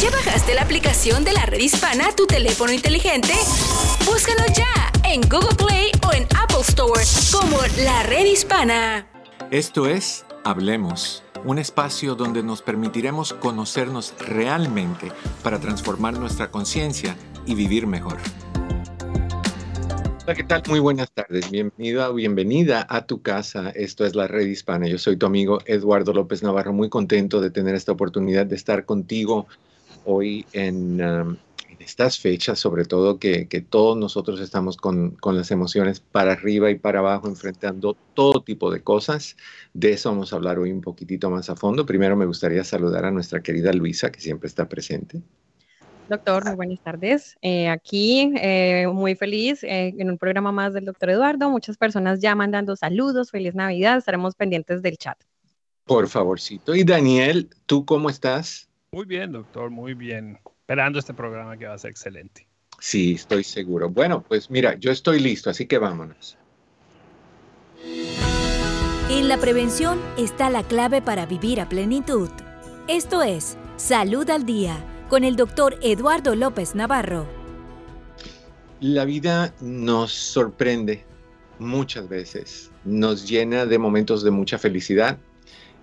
¿Ya bajaste la aplicación de la red hispana a tu teléfono inteligente? Búscanos ya en Google Play o en Apple Store como la red hispana. Esto es Hablemos, un espacio donde nos permitiremos conocernos realmente para transformar nuestra conciencia y vivir mejor. Hola, ¿qué tal? Muy buenas tardes. Bienvenida o bienvenida a tu casa. Esto es la Red Hispana. Yo soy tu amigo Eduardo López Navarro, muy contento de tener esta oportunidad de estar contigo hoy en, um, en estas fechas, sobre todo que, que todos nosotros estamos con, con, las emociones para arriba y para abajo, enfrentando todo tipo de cosas. De eso vamos a hablar hoy un poquitito más a fondo. Primero me gustaría saludar a nuestra querida Luisa, que siempre está presente. Doctor, muy buenas tardes. Eh, aquí eh, muy feliz eh, en un programa más del doctor Eduardo. Muchas personas ya mandando saludos, feliz Navidad. Estaremos pendientes del chat. Por favorcito. Y Daniel, ¿tú cómo estás? Muy bien, doctor, muy bien. Esperando este programa que va a ser excelente. Sí, estoy seguro. Bueno, pues mira, yo estoy listo, así que vámonos. En la prevención está la clave para vivir a plenitud. Esto es Salud al Día con el doctor Eduardo López Navarro. La vida nos sorprende muchas veces, nos llena de momentos de mucha felicidad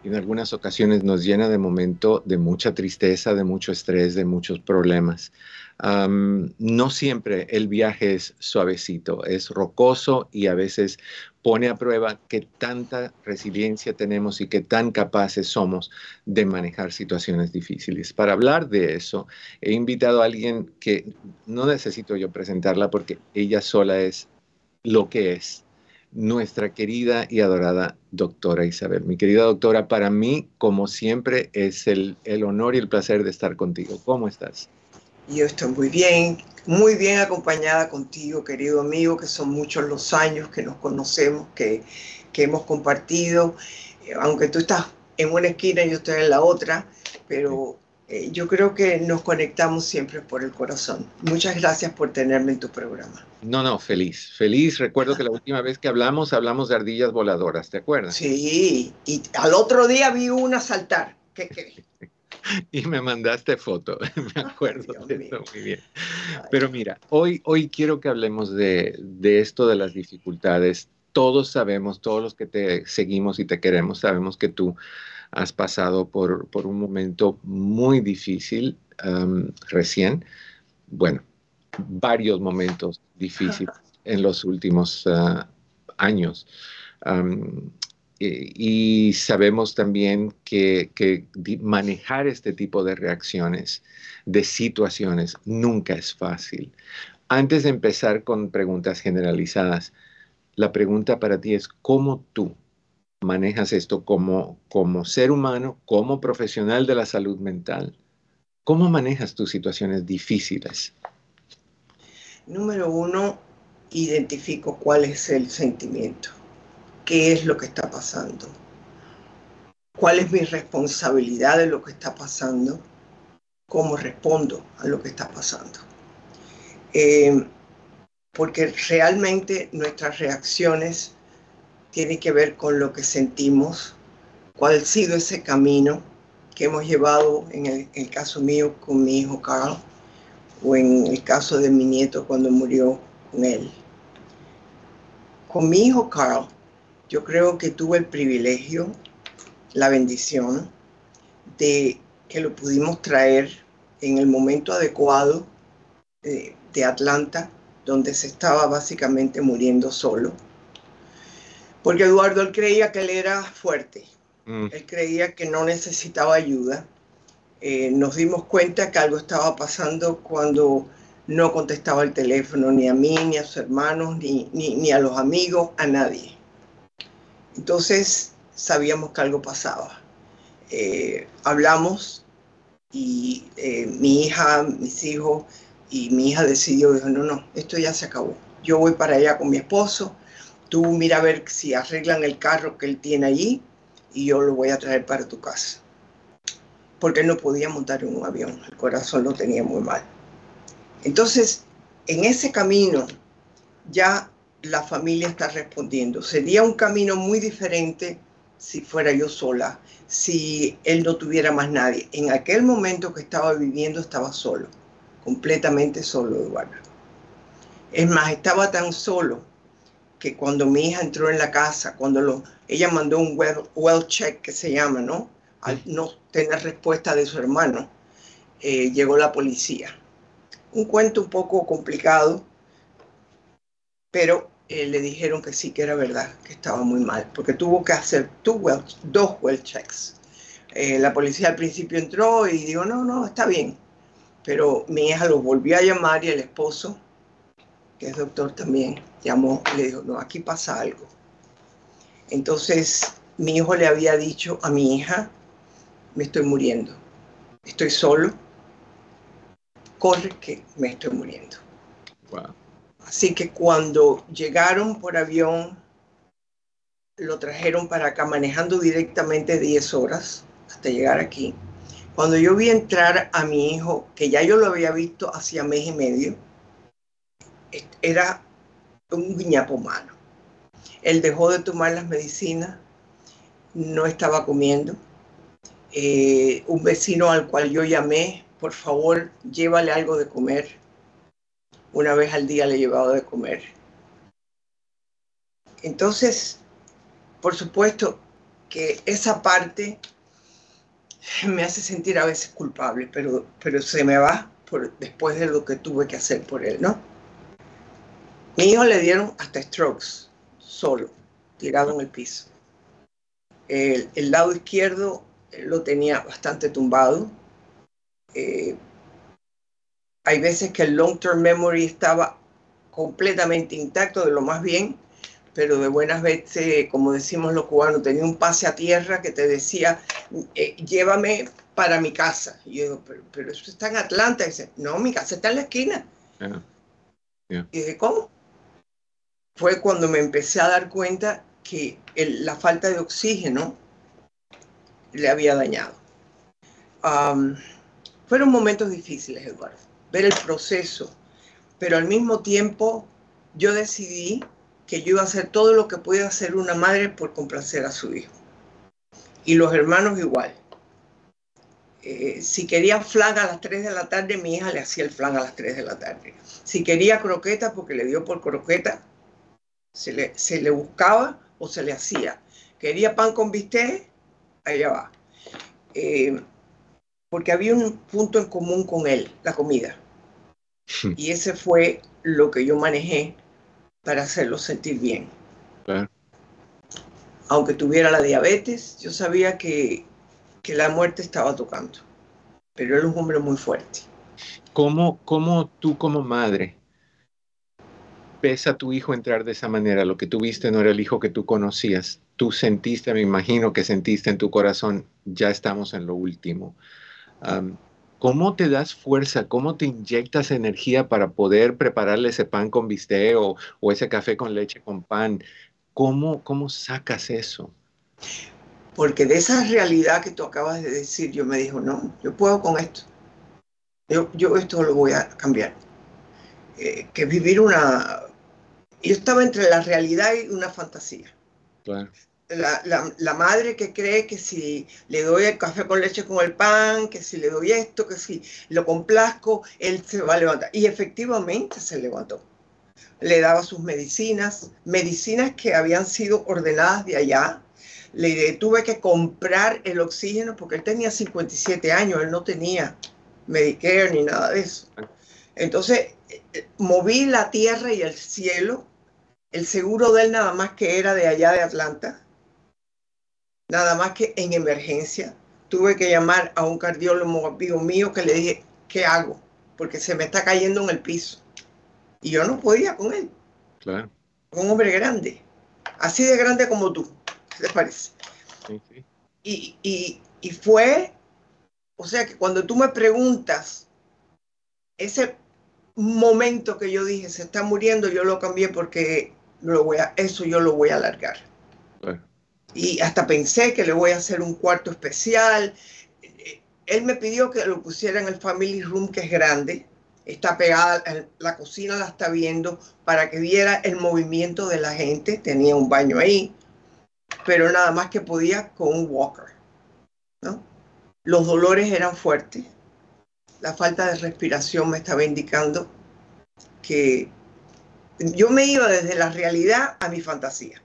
en algunas ocasiones nos llena de momentos de mucha tristeza, de mucho estrés, de muchos problemas. No siempre el viaje es suavecito, es rocoso y a veces pone a prueba qué tanta resiliencia tenemos y qué tan capaces somos de manejar situaciones difíciles. Para hablar de eso, he invitado a alguien que no necesito yo presentarla porque ella sola es lo que es, nuestra querida y adorada doctora Isabel. Mi querida doctora, para mí, como siempre, es el, el honor y el placer de estar contigo. ¿Cómo estás? Yo estoy muy bien, muy bien acompañada contigo, querido amigo, que son muchos los años que nos conocemos, que, que hemos compartido, eh, aunque tú estás en una esquina y yo estoy en la otra, pero eh, yo creo que nos conectamos siempre por el corazón. Muchas gracias por tenerme en tu programa. No, no, feliz, feliz. Recuerdo que la última vez que hablamos, hablamos de ardillas voladoras, ¿te acuerdas? Sí, y al otro día vi una saltar. ¿Qué crees? y me mandaste foto, me acuerdo Ay, de eso muy bien. Pero mira, hoy, hoy quiero que hablemos de, de, esto de las dificultades. Todos sabemos, todos los que te seguimos y te queremos, sabemos que tú has pasado por, por un momento muy difícil um, recién. Bueno, varios momentos difíciles en los últimos uh, años. Um, y sabemos también que, que, manejar este tipo de reacciones, de situaciones, nunca es fácil. Antes de empezar con preguntas generalizadas, la pregunta para ti es cómo tú manejas esto como, como ser humano, como profesional de la salud mental. ¿Cómo manejas tus situaciones difíciles? Número uno, identifico cuál es el sentimiento qué es lo que está pasando, cuál es mi responsabilidad de lo que está pasando, cómo respondo a lo que está pasando. Eh, porque realmente nuestras reacciones tienen que ver con lo que sentimos, cuál ha sido ese camino que hemos llevado en el, caso mío con mi hijo Carl o en el caso de mi nieto cuando murió con él. Con mi hijo Carl, yo creo que tuve el privilegio, la bendición de que lo pudimos traer en el momento adecuado de, de Atlanta, donde se estaba básicamente muriendo solo. Porque Eduardo, él creía que él era fuerte, mm. él creía que no necesitaba ayuda. Eh, nos dimos cuenta que algo estaba pasando cuando no contestaba el teléfono ni a mí, ni a sus hermanos, ni, ni, ni a los amigos, a nadie. Entonces sabíamos que algo pasaba. Eh, hablamos y eh, mi hija, mis hijos y mi hija decidió, dijo, no, no, esto ya se acabó. Yo voy para allá con mi esposo, tú mira a ver si arreglan el carro que él tiene allí y yo lo voy a traer para tu casa. Porque él no podía montar en un avión, el corazón lo tenía muy mal. Entonces, en ese camino ya la familia está respondiendo. Sería un camino muy diferente si fuera yo sola, si él no tuviera más nadie. En aquel momento que estaba viviendo estaba solo, completamente solo, Eduardo. Es más, estaba tan solo que cuando mi hija entró en la casa, cuando lo, ella mandó un well, check que se llama, ¿no? Al no tener respuesta de su hermano, eh, llegó la policía. Un cuento un poco complicado, pero eh, le dijeron que sí, que era verdad, que estaba muy mal, porque tuvo que hacer dos well checks. Eh, la policía al principio entró y dijo, no, no, está bien. Pero mi hija lo volvió a llamar y el esposo, que es doctor también, llamó y le dijo, no, aquí pasa algo. Entonces mi hijo le había dicho a mi hija, me estoy muriendo, estoy solo, corre que me estoy muriendo. Así que cuando llegaron por avión, lo trajeron para acá manejando directamente 10 horas hasta llegar aquí. Cuando yo vi entrar a mi hijo, que ya yo lo había visto hacía mes y medio, era un guiñapo malo. Él dejó de tomar las medicinas, no estaba comiendo. Eh, un vecino al cual yo llamé, por favor, llévale algo de comer. Una vez al día le he llevado de comer. Entonces, por supuesto que esa parte me hace sentir a veces culpable, pero, pero se me va por, después de lo que tuve que hacer por él, ¿no? Mi hijo le dieron hasta strokes, solo, tirado en el piso. El, lado izquierdo lo tenía bastante tumbado. Eh, hay veces que el long-term memory estaba completamente intacto, de lo más bien, pero de buenas veces, como decimos los cubanos, tenía un pase a tierra que te decía, eh, llévame para mi casa. Y yo digo, pero, eso está en Atlanta. Y dice, no, mi casa está en la esquina. Y dije, ¿cómo? Fue cuando me empecé a dar cuenta que la falta de oxígeno le había dañado. fueron momentos difíciles, Eduardo, ver el proceso, pero al mismo tiempo yo decidí que yo iba a hacer todo lo que puede hacer una madre por complacer a su hijo. Y los hermanos igual. Eh, si quería flan a las 3 de la tarde, mi hija le hacía el flan a las 3 de la tarde. Si quería croqueta, porque le dio por croqueta, se le, buscaba o se le hacía. Quería pan con bistec, allá va. Eh, porque había un punto en común con él, la comida. Y ese fue lo que yo manejé para hacerlo sentir bien. Aunque tuviera la diabetes, yo sabía que, que, la muerte estaba tocando. Pero él es un hombre muy fuerte. ¿Cómo, cómo tú como madre ves a tu hijo entrar de esa manera, lo que tú viste no era el hijo que tú conocías, tú sentiste, me imagino que sentiste en tu corazón, ya estamos en lo último. ¿Cómo te das fuerza? ¿Cómo te inyectas energía para poder prepararle ese pan con bistec o, ese café con leche con pan? ¿Cómo, ¿Cómo sacas eso? Porque de esa realidad que tú acabas de decir, yo me dijo, no, yo puedo con esto. Yo, yo esto lo voy a cambiar. Eh, que vivir una, yo estaba entre la realidad y una fantasía. La, madre que cree que si le doy el café con leche con el pan, que si le doy esto, que si lo complazco, él se va a levantar. Y efectivamente se levantó. Le daba sus medicinas, medicinas que habían sido ordenadas de allá. Le tuve que comprar el oxígeno porque él tenía 57 años, él no tenía Medicare ni nada de eso. Entonces, eh, moví la tierra y el cielo el seguro de él nada más que era de allá de Atlanta, nada más que en emergencia. Tuve que llamar a un cardiólogo amigo mío que le dije, ¿qué hago? Porque se me está cayendo en el piso. Y yo no podía con él. Claro. Un hombre grande, así de grande como tú, ¿qué te parece? Sí, sí. Y, y, y fue, o sea que cuando tú me preguntas, ese momento que yo dije, se está muriendo, yo lo cambié porque lo voy a, eso yo lo voy a alargar. Y hasta pensé que le voy a hacer un cuarto especial. Él me pidió que lo pusiera en el family room, que es grande. Está pegada, la cocina la está viendo para que viera el movimiento de la gente. Tenía un baño ahí. pero nada más que podía con un walker. ¿no? Los dolores eran fuertes, la falta de respiración me estaba indicando que yo me iba desde la realidad a mi fantasía.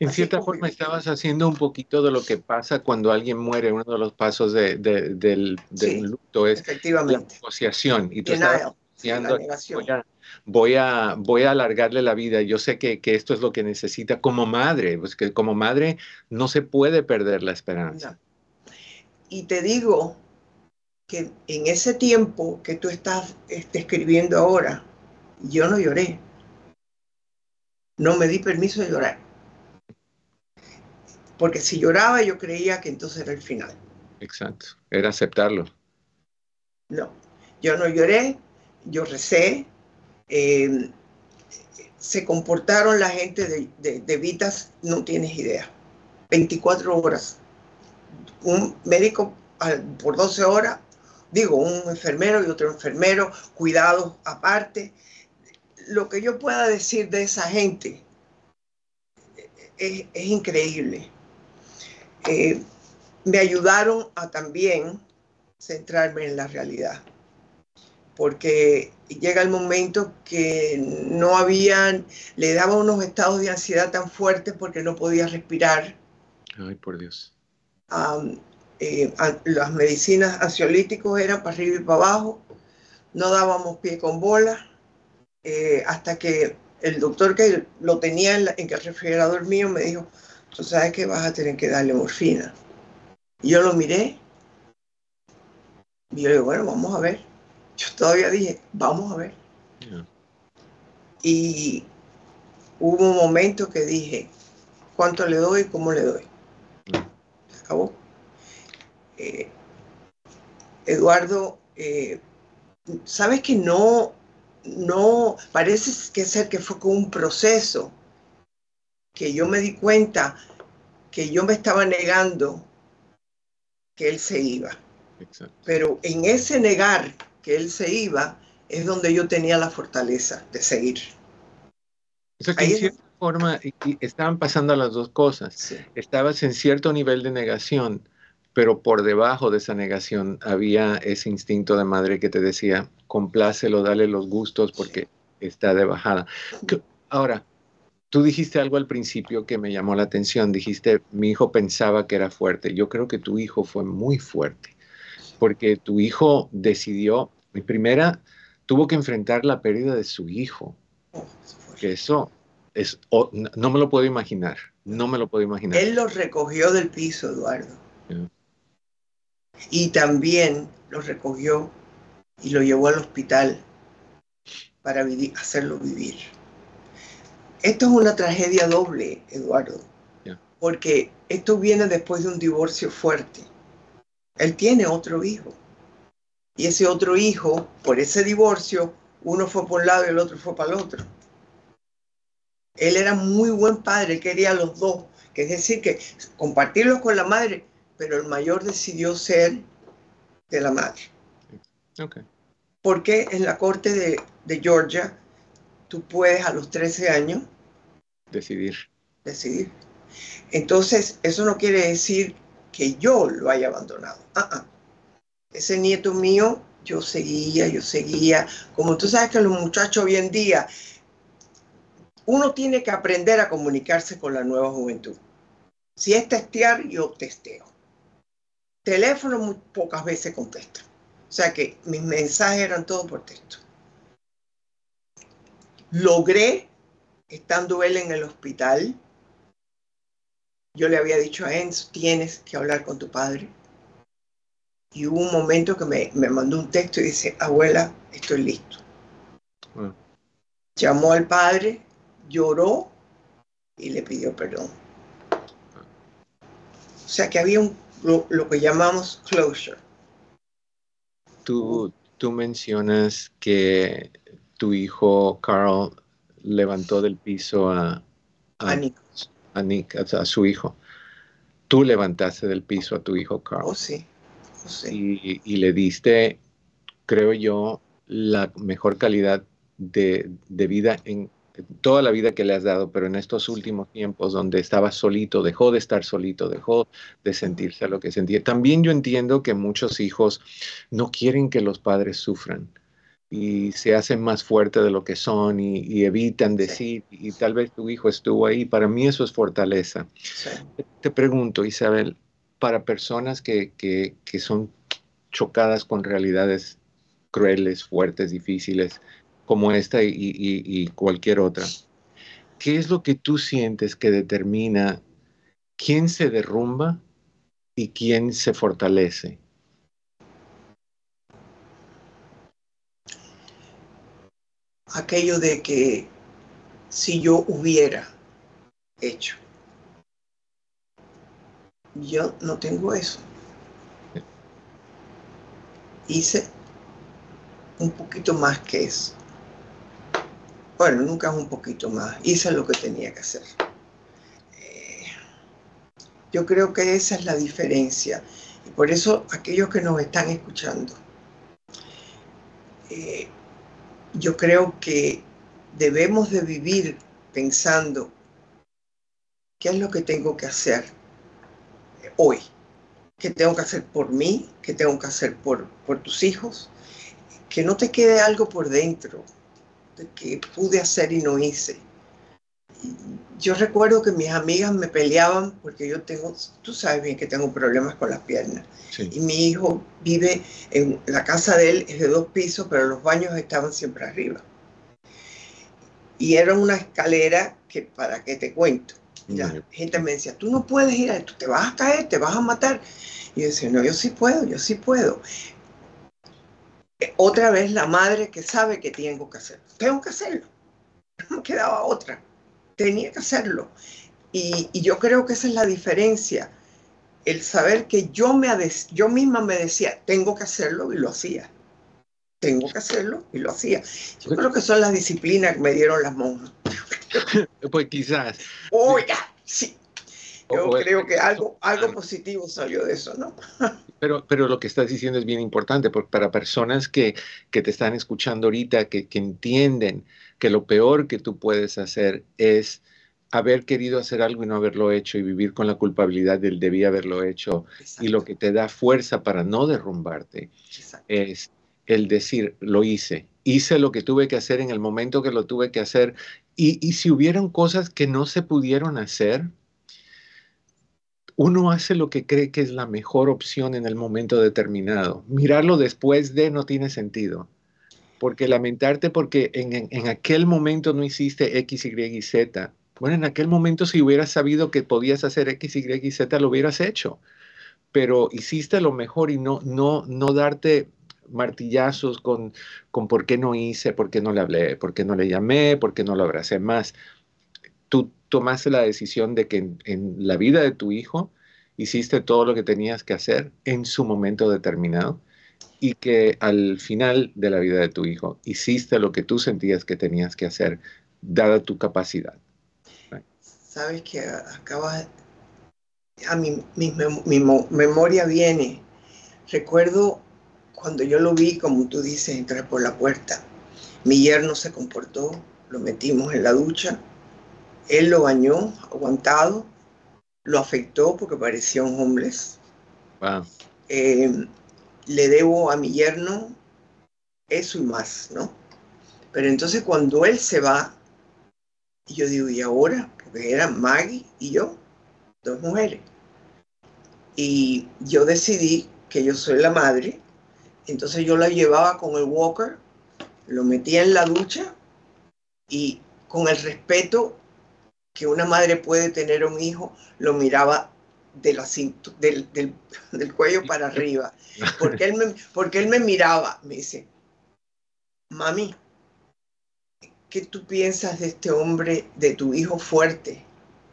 En cierta forma estabas haciendo un poquito de lo que pasa cuando alguien muere. Uno de los pasos de, del, luto es la negociación. Y tú estabas voy, a, voy, a, alargarle la vida. Yo sé que, esto es lo que necesita como madre. Pues que como madre no se puede perder la esperanza. Y te digo que en ese tiempo que tú estás este, escribiendo ahora, yo no lloré. No me di permiso de llorar. Porque si lloraba yo creía que entonces era el final. Exacto, era aceptarlo. No, yo no lloré, yo recé. Em, se comportaron la gente de, de Vitas, no tienes idea. 24 horas. Un médico por 12 horas, digo, un enfermero y otro enfermero, cuidados aparte lo que yo pueda decir de esa gente es, increíble. Eh, me ayudaron a también centrarme en la realidad, porque llega el momento que no habían, le daba unos estados de ansiedad tan fuertes porque no podía respirar. Ay, por Dios. Eh, las medicinas ansiolíticos eran para arriba y para abajo, no dábamos pie con bola, eh, hasta que el doctor que lo tenía en, el refrigerador mío me dijo, tú sabes que vas a tener que darle morfina. Y yo lo miré y yo le digo, bueno, vamos a ver. Yo todavía dije, vamos a ver. Y hubo un momento que dije, ¿cuánto le doy y cómo le doy? Se acabó. Eh, Eduardo, eh, sabes que no, no, parece que ser que fue con un proceso que yo me di cuenta que yo me estaba negando que él se iba. Pero en ese negar que él se iba es donde yo tenía la fortaleza de seguir. O que en cierta forma estaban pasando las dos cosas. Estabas en cierto nivel de negación, pero por debajo de esa negación había ese instinto de madre que te decía, complácelo, dale los gustos porque está de bajada. Ahora, tú dijiste algo al principio que me llamó la atención, dijiste, mi hijo pensaba que era fuerte. Yo creo que tu hijo fue muy fuerte, porque tu hijo decidió, mi primera, tuvo que enfrentar la pérdida de su hijo, que eso es, no me lo puedo imaginar, no me lo puedo imaginar. Él lo recogió del piso, Eduardo y también lo recogió y lo llevó al hospital para hacerlo vivir. Esto es una tragedia doble, Eduardo, porque esto viene después de un divorcio fuerte. Él tiene otro hijo. Y ese otro hijo, por ese divorcio, uno fue por un lado y el otro fue para el otro. Él era muy buen padre, quería a los dos. Que es decir, que compartirlos con la madre pero el mayor decidió ser de la madre. Okay. Porque en la corte de, Georgia tú puedes a los 13 años decidir. Decidir. Entonces, eso no quiere decir que yo lo haya abandonado. Ah, ah. Ese nieto mío, yo seguía, yo seguía. Como tú sabes que los muchachos hoy en día, uno tiene que aprender a comunicarse con la nueva juventud. Si es testear, yo testeo teléfono muy pocas veces contesto. O sea que mis mensajes eran todos por texto. Logré, estando él en el hospital, yo le había dicho a Enzo, tienes que hablar con tu padre. Y hubo un momento que me, mandó un texto y dice, abuela, estoy listo. Llamó al padre, lloró y le pidió perdón. O sea que había un lo, que llamamos closure. Tú, tú mencionas que tu hijo Carl levantó del piso a, a, Nick. a, Nick, a, su hijo. Tú levantaste del piso a tu hijo Carl. Oh, sí. Oh, sí. Y, le diste, creo yo, la mejor calidad de, de vida en, toda la vida que le has dado, pero en estos últimos tiempos donde estaba solito, dejó de estar solito, dejó de sentirse a lo que sentía. También yo entiendo que muchos hijos no quieren que los padres sufran y se hacen más fuertes de lo que son y, evitan decir, y tal vez tu hijo estuvo ahí. Para mí eso es fortaleza. Te pregunto, Isabel, para personas que, que, que son chocadas con realidades crueles, fuertes, difíciles, como esta y, cualquier otra, ¿qué es lo que tú sientes que determina quién se derrumba y quién se fortalece? Aquello de que si yo hubiera hecho, yo no tengo eso. Hice un poquito más que eso. Bueno, nunca es un poquito más. Hice lo que tenía que hacer. Eh, yo creo que esa es la diferencia. Y por eso aquellos que nos están escuchando, eh, yo creo que debemos de vivir pensando qué es lo que tengo que hacer hoy, qué tengo que hacer por mí, qué tengo que hacer por, por tus hijos, que no te quede algo por dentro, que pude hacer y no hice. Yo recuerdo que mis amigas me peleaban porque yo tengo, tú sabes bien que tengo problemas con las piernas. Y mi hijo vive en la casa de él, es de dos pisos, pero los baños estaban siempre arriba. Y era una escalera que, para que te cuento, la gente me decía, tú no puedes ir a tú te vas a caer, te vas a matar. Y yo decía, no, yo sí puedo, yo sí puedo otra vez la madre que sabe que tengo que hacerlo. Tengo que hacerlo. No me quedaba otra. Tenía que hacerlo. Y, yo creo que esa es la diferencia. El saber que yo, me, yo misma me decía, tengo que hacerlo y lo hacía. Tengo que hacerlo y lo hacía. Yo creo que son las disciplinas que me dieron las monjas. pues quizás. Oiga, sí. Yo creo que algo, algo positivo salió de eso, ¿no? Pero, pero lo que estás diciendo es bien importante, porque para personas que, que te están escuchando ahorita, que, que, entienden que lo peor que tú puedes hacer es haber querido hacer algo y no haberlo hecho y vivir con la culpabilidad del debí haberlo hecho. Y lo que te da fuerza para no derrumbarte es el decir, lo hice, hice lo que tuve que hacer en el momento que lo tuve que hacer y, y si hubieron cosas que no se pudieron hacer, uno hace lo que cree que es la mejor opción en el momento determinado. Mirarlo después de no tiene sentido. Porque lamentarte porque en, aquel momento no hiciste X, Y y Z. Bueno, en aquel momento si hubieras sabido que podías hacer X, Y y Z, lo hubieras hecho. Pero hiciste lo mejor y no, no, no darte martillazos con, con por qué no hice, por qué no le hablé, por qué no le llamé, por qué no lo abracé más tú tomaste la decisión de que en, la vida de tu hijo hiciste todo lo que tenías que hacer en su momento determinado y que al final de la vida de tu hijo hiciste lo que tú sentías que tenías que hacer, dada tu capacidad. Sabes que acaba, a mi, mi, mi, memoria viene. Recuerdo cuando yo lo vi, como tú dices, entrar por la puerta. Mi yerno se comportó, lo metimos en la ducha, él lo bañó, aguantado, lo afectó porque parecía un homeless. Eh, le debo a mi yerno eso y más, ¿no? Pero entonces cuando él se va, yo digo, ¿y ahora? Porque eran Maggie y yo, dos mujeres. Y yo decidí que yo soy la madre, entonces yo la llevaba con el walker, lo metía en la ducha y con el respeto que una madre puede tener un hijo, lo miraba de la del, del, cuello para arriba. Porque él, me, porque él me miraba, me dice, mami, ¿qué tú piensas de este hombre, de tu hijo fuerte?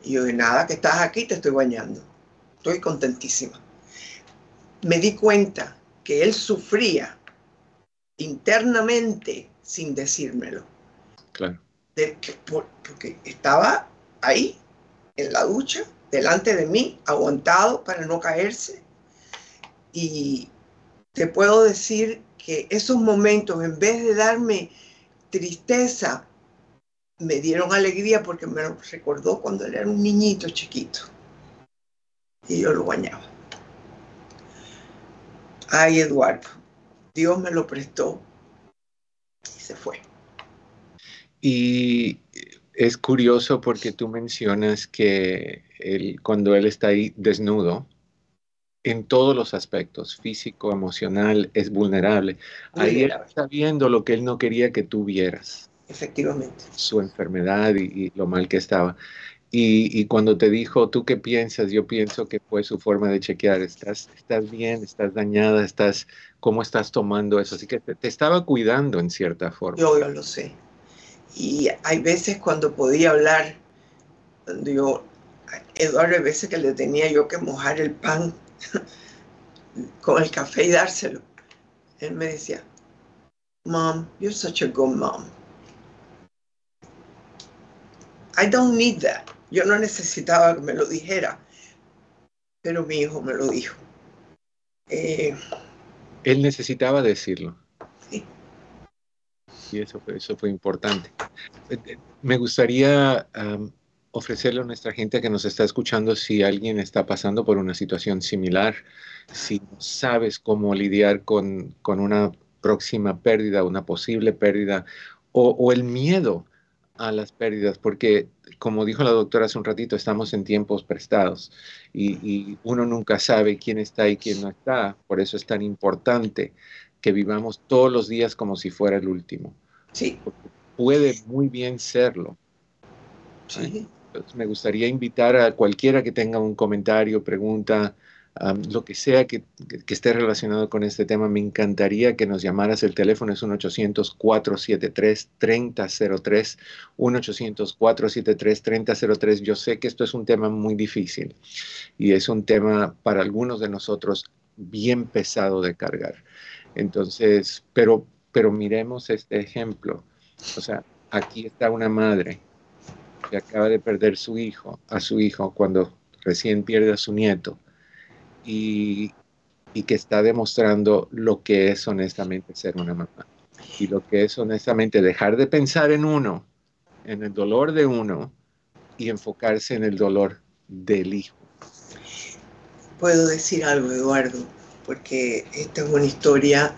Y yo, de nada, que estás aquí, te estoy bañando. Estoy contentísima. Me di cuenta que él sufría internamente sin decírmelo. Claro. porque estaba ahí, en la ducha, delante de mí, aguantado para no caerse. Y te puedo decir que esos momentos, en vez de darme tristeza, me dieron alegría porque me recordó cuando él era un niñito chiquito y yo lo bañaba. Ay, Eduardo, Dios me lo prestó y se fue. Y es curioso porque tú mencionas que él, cuando él está ahí desnudo, en todos los aspectos, físico, emocional, es vulnerable. Ahí él está viendo lo que él no quería que tú vieras. Efectivamente. Su enfermedad y, lo mal que estaba. Y, cuando te dijo, ¿tú qué piensas? Yo pienso que fue su forma de chequear. ¿Estás, estás bien? ¿Estás dañada? ¿Estás, ¿Cómo estás tomando eso? Así que te, estaba cuidando en cierta forma. Yo, yo lo sé. Y hay veces cuando podía hablar, yo, Eduardo, hay veces que le tenía yo que mojar el pan con el café y dárselo. Él me decía, Mom, you're such a good mom. I don't need that. Yo no necesitaba que me lo dijera, pero mi hijo me lo dijo. Eh, Él necesitaba decirlo. Sí. Y eso fue, eso fue importante. Eh, eh, me gustaría ofrecerle a nuestra gente que nos está escuchando si alguien está pasando por una situación similar, si sabes cómo lidiar con, una próxima pérdida, una posible pérdida, o, el miedo a las pérdidas, porque como dijo la doctora hace un ratito, estamos en tiempos prestados y, y, uno nunca sabe quién está y quién no está. Por eso es tan importante que vivamos todos los días como si fuera el último. Sí. Puede muy bien serlo. Sí me gustaría invitar a cualquiera que tenga un comentario, pregunta, lo que sea que, esté relacionado con este tema, me encantaría que nos llamaras. El teléfono es 1-800-473-3003, 1-800-473-3003. Yo sé que esto es un tema muy difícil y es un tema para algunos de nosotros bien pesado de cargar. Entonces, pero, pero miremos este ejemplo. O sea, aquí está una madre que acaba de perder su hijo, a su hijo cuando recién pierde a su nieto y, que está demostrando lo que es honestamente ser una mamá y lo que es honestamente dejar de pensar en uno, en el dolor de uno y enfocarse en el dolor del hijo. Puedo decir algo, Eduardo, porque esta es una historia,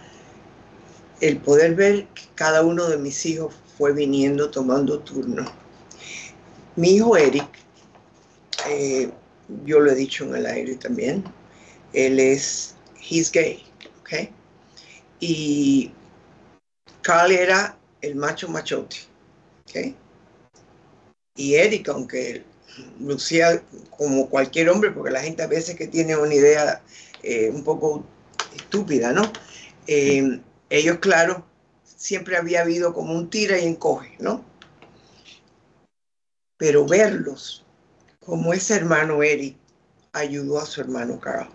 el poder ver que cada uno de mis hijos fue viniendo tomando turno mi hijo Eric, eh, yo lo he dicho en el aire también, él es, he's gay, ¿ok? Y Carl era el macho machote, ¿ok? Y Eric, aunque lucía como cualquier hombre, porque la gente a veces que tiene una idea eh, un poco estúpida, ¿no? Eh, ellos, claro, siempre había habido como un tira y encoge, ¿no? pero verlos como ese hermano Eric ayudó a su hermano Carl.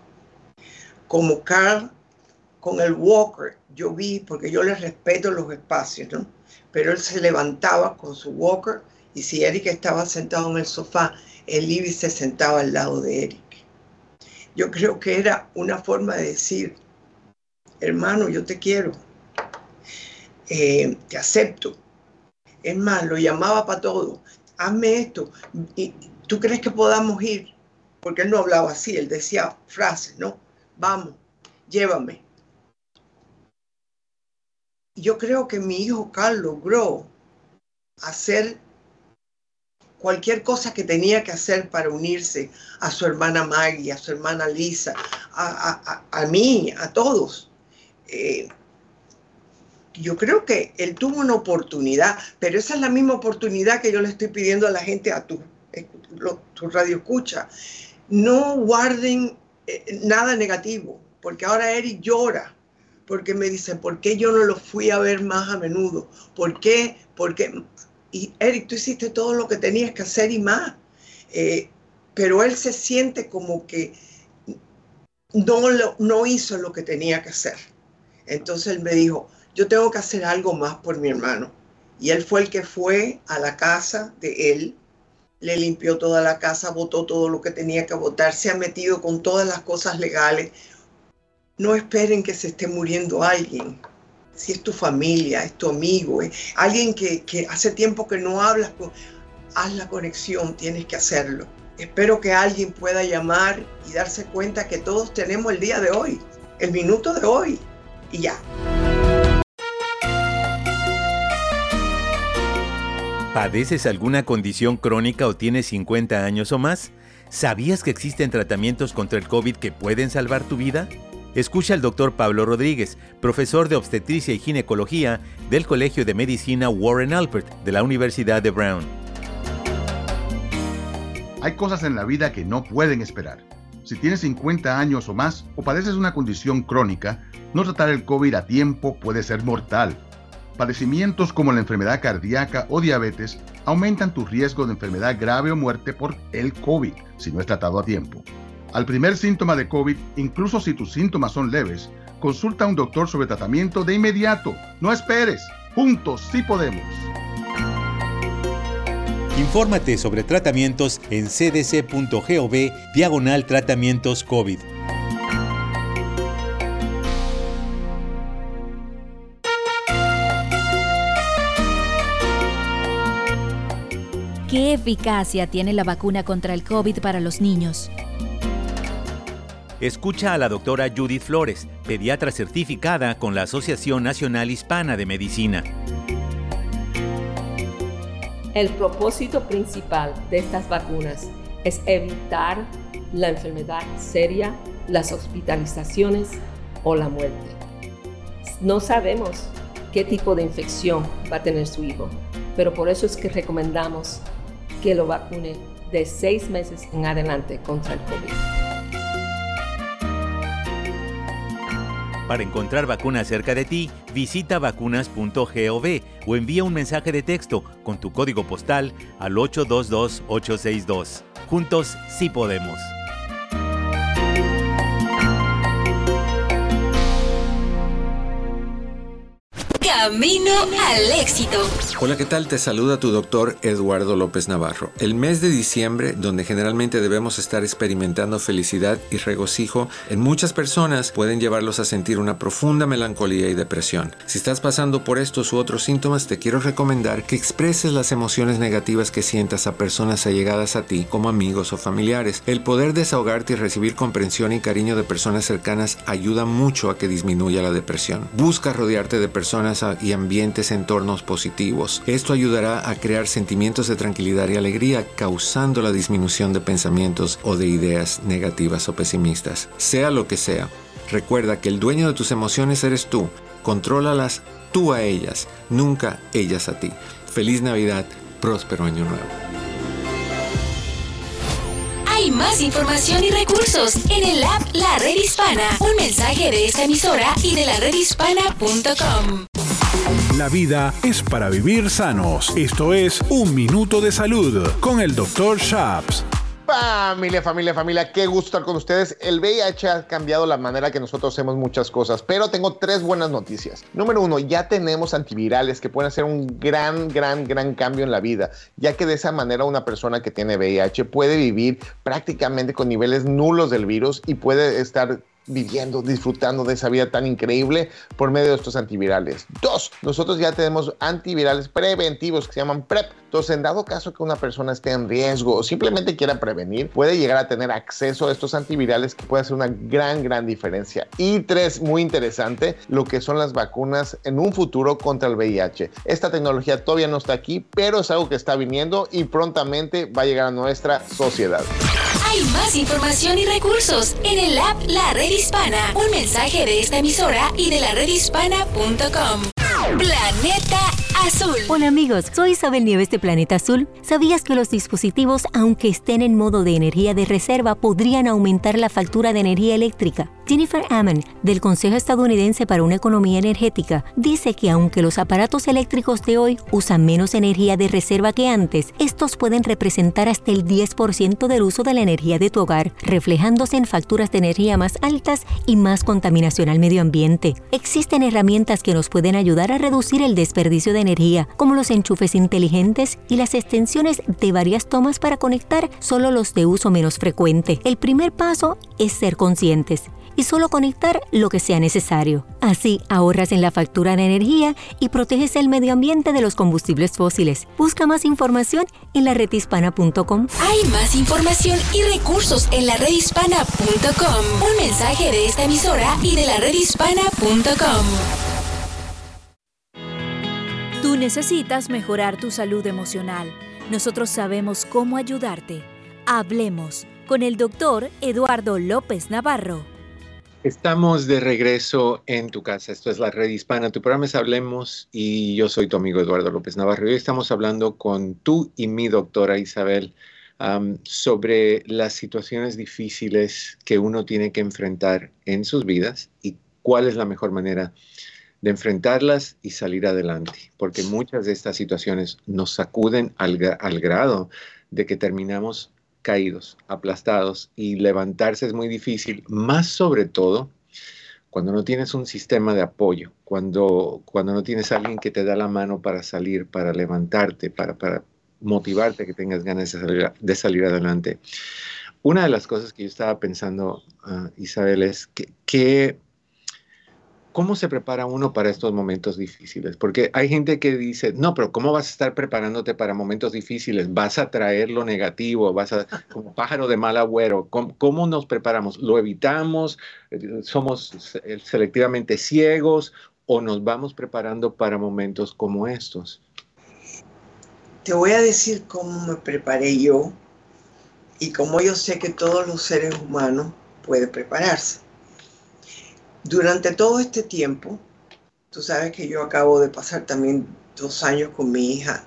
Como Carl con el walker, yo vi, porque yo le respeto los espacios, ¿no? Pero él se levantaba con su walker y si Eric estaba sentado en el sofá, el Libby se sentaba al lado de Eric. Yo creo que era una forma de decir, hermano, yo te quiero, eh, te acepto. Es más, lo llamaba para todo hazme esto. ¿Y tú crees que podamos ir? Porque él no hablaba así, él decía frases, ¿no? Vamos, llévame. Yo creo que mi hijo Carl logró hacer cualquier cosa que tenía que hacer para unirse a su hermana Maggie, a su hermana Lisa, a, mí, a todos. Eh, yo creo que él tuvo una oportunidad, pero esa es la misma oportunidad que yo le estoy pidiendo a la gente, a tu, tu radio escucha. No guarden eh, nada negativo, porque ahora Eric llora, porque me dice, ¿por qué yo no lo fui a ver más a menudo? ¿Por qué? Y Eric, tú hiciste todo lo que tenías que hacer y más. Eh, pero él se siente como que no, no hizo lo que tenía que hacer. Entonces él me dijo, yo tengo que hacer algo más por mi hermano. Y él fue el que fue a la casa de él, le limpió toda la casa, votó todo lo que tenía que votar, se ha metido con todas las cosas legales. No esperen que se esté muriendo alguien si es tu familia, es tu amigo, es alguien que, hace tiempo que no hablas, pues, haz la conexión, tienes que hacerlo. Espero que alguien pueda llamar y darse cuenta que todos tenemos el día de hoy, el minuto de hoy, y ya. ¿Padeces alguna condición crónica o tienes 50 años o más? ¿Sabías que existen tratamientos contra el COVID que pueden salvar tu vida? Escucha al doctor Pablo Rodríguez, profesor de obstetricia y ginecología del Colegio de Medicina Warren Alpert de la Universidad de Brown. Hay cosas en la vida que no pueden esperar. Si tienes 50 años o más o padeces una condición crónica, no tratar el COVID a tiempo puede ser mortal. Padecimientos como la enfermedad cardíaca o diabetes aumentan tu riesgo de enfermedad grave o muerte por el COVID si no es tratado a tiempo. Al primer síntoma de COVID, incluso si tus síntomas son leves, consulta a un doctor sobre tratamiento de inmediato. No esperes. Juntos sí podemos. Infórmate sobre tratamientos en cdc.gov diagonal tratamientos COVID. ¿Qué eficacia tiene la vacuna contra el COVID para los niños? Escucha a la doctora Judith Flores, pediatra certificada con la Asociación Nacional Hispana de Medicina. El propósito principal de estas vacunas es evitar la enfermedad seria, las hospitalizaciones o la muerte. No sabemos qué tipo de infección va a tener su hijo, pero por eso es que recomendamos que lo vacune de seis meses en adelante contra el COVID. Para encontrar vacunas cerca de ti, visita vacunas.gov o envía un mensaje de texto con tu código postal al 822-862. Juntos sí podemos. Camino al éxito. Hola, ¿qué tal? Te saluda tu doctor Eduardo López Navarro. El mes de diciembre, donde generalmente debemos estar experimentando felicidad y regocijo, en muchas personas pueden llevarlos a sentir una profunda melancolía y depresión. Si estás pasando por estos u otros síntomas, te quiero recomendar que expreses las emociones negativas que sientas a personas allegadas a ti, como amigos o familiares. El poder desahogarte y recibir comprensión y cariño de personas cercanas ayuda mucho a que disminuya la depresión. Busca rodearte de personas y ambientes entornos positivos. Esto ayudará a crear sentimientos de tranquilidad y alegría, causando la disminución de pensamientos o de ideas negativas o pesimistas. Sea lo que sea, recuerda que el dueño de tus emociones eres tú. Contrólalas tú a ellas, nunca ellas a ti. Feliz Navidad, próspero año nuevo. Hay más información y recursos en el app La Red Hispana. Un mensaje de esta emisora y de la redhispana.com. La vida es para vivir sanos. Esto es Un Minuto de Salud con el Dr. Shaps. Familia, familia, familia, qué gusto estar con ustedes. El VIH ha cambiado la manera que nosotros hacemos muchas cosas, pero tengo tres buenas noticias. Número uno, ya tenemos antivirales que pueden hacer un gran, gran, gran cambio en la vida, ya que de esa manera una persona que tiene VIH puede vivir prácticamente con niveles nulos del virus y puede estar viviendo, disfrutando de esa vida tan increíble por medio de estos antivirales. Dos, nosotros ya tenemos antivirales preventivos que se llaman PrEP. Entonces, en dado caso que una persona esté en riesgo o simplemente quiera prevenir, puede llegar a tener acceso a estos antivirales que puede hacer una gran, gran diferencia. Y tres, muy interesante, lo que son las vacunas en un futuro contra el VIH. Esta tecnología todavía no está aquí, pero es algo que está viniendo y prontamente va a llegar a nuestra sociedad. Hay más información y recursos en el app La Red Hispana. Un mensaje de esta emisora y de la redhispana.com. Planeta Azul. Hola amigos, soy Isabel Nieves de Planeta Azul. ¿Sabías que los dispositivos, aunque estén en modo de energía de reserva, podrían aumentar la factura de energía eléctrica? Jennifer Ammon, del Consejo Estadounidense para una Economía Energética, dice que aunque los aparatos eléctricos de hoy usan menos energía de reserva que antes, estos pueden representar hasta el 10% del uso de la energía de tu hogar, reflejándose en facturas de energía más altas y más contaminación al medio ambiente. Existen herramientas que nos pueden ayudar a reducir el desperdicio de energía, como los enchufes inteligentes y las extensiones de varias tomas para conectar solo los de uso menos frecuente. El primer paso es ser conscientes y solo conectar lo que sea necesario. Así ahorras en la factura de energía y proteges el medio ambiente de los combustibles fósiles. Busca más información en la redhispana.com. Hay más información y recursos en la redhispana.com. Un mensaje de esta emisora y de la redhispana.com. Tú necesitas mejorar tu salud emocional. Nosotros sabemos cómo ayudarte. Hablemos con el doctor Eduardo López Navarro. Estamos de regreso en tu casa. Esto es la Red Hispana. Tu programa es Hablemos y yo soy tu amigo Eduardo López Navarro. Hoy estamos hablando con tú y mi doctora Isabel sobre las situaciones difíciles que uno tiene que enfrentar en sus vidas y cuál es la mejor manera de enfrentarlas y salir adelante, porque muchas de estas situaciones nos sacuden al, al grado de que terminamos caídos, aplastados y levantarse es muy difícil, más sobre todo cuando no tienes un sistema de apoyo, cuando, cuando no tienes alguien que te da la mano para salir, para levantarte, para, para motivarte que tengas ganas de salir, de salir adelante. Una de las cosas que yo estaba pensando, uh, Isabel, es que, que ¿cómo se prepara uno para estos momentos difíciles? Porque hay gente que dice, no, pero ¿cómo vas a estar preparándote para momentos difíciles? Vas a traer lo negativo, vas a, como pájaro de mal agüero. ¿Cómo, nos preparamos? ¿Lo evitamos? ¿Somos selectivamente ciegos? ¿O nos vamos preparando para momentos como estos? Te voy a decir cómo me preparé yo y cómo yo sé que todos los seres humanos pueden prepararse. Durante todo este tiempo, tú sabes que yo acabo de pasar también dos años con mi hija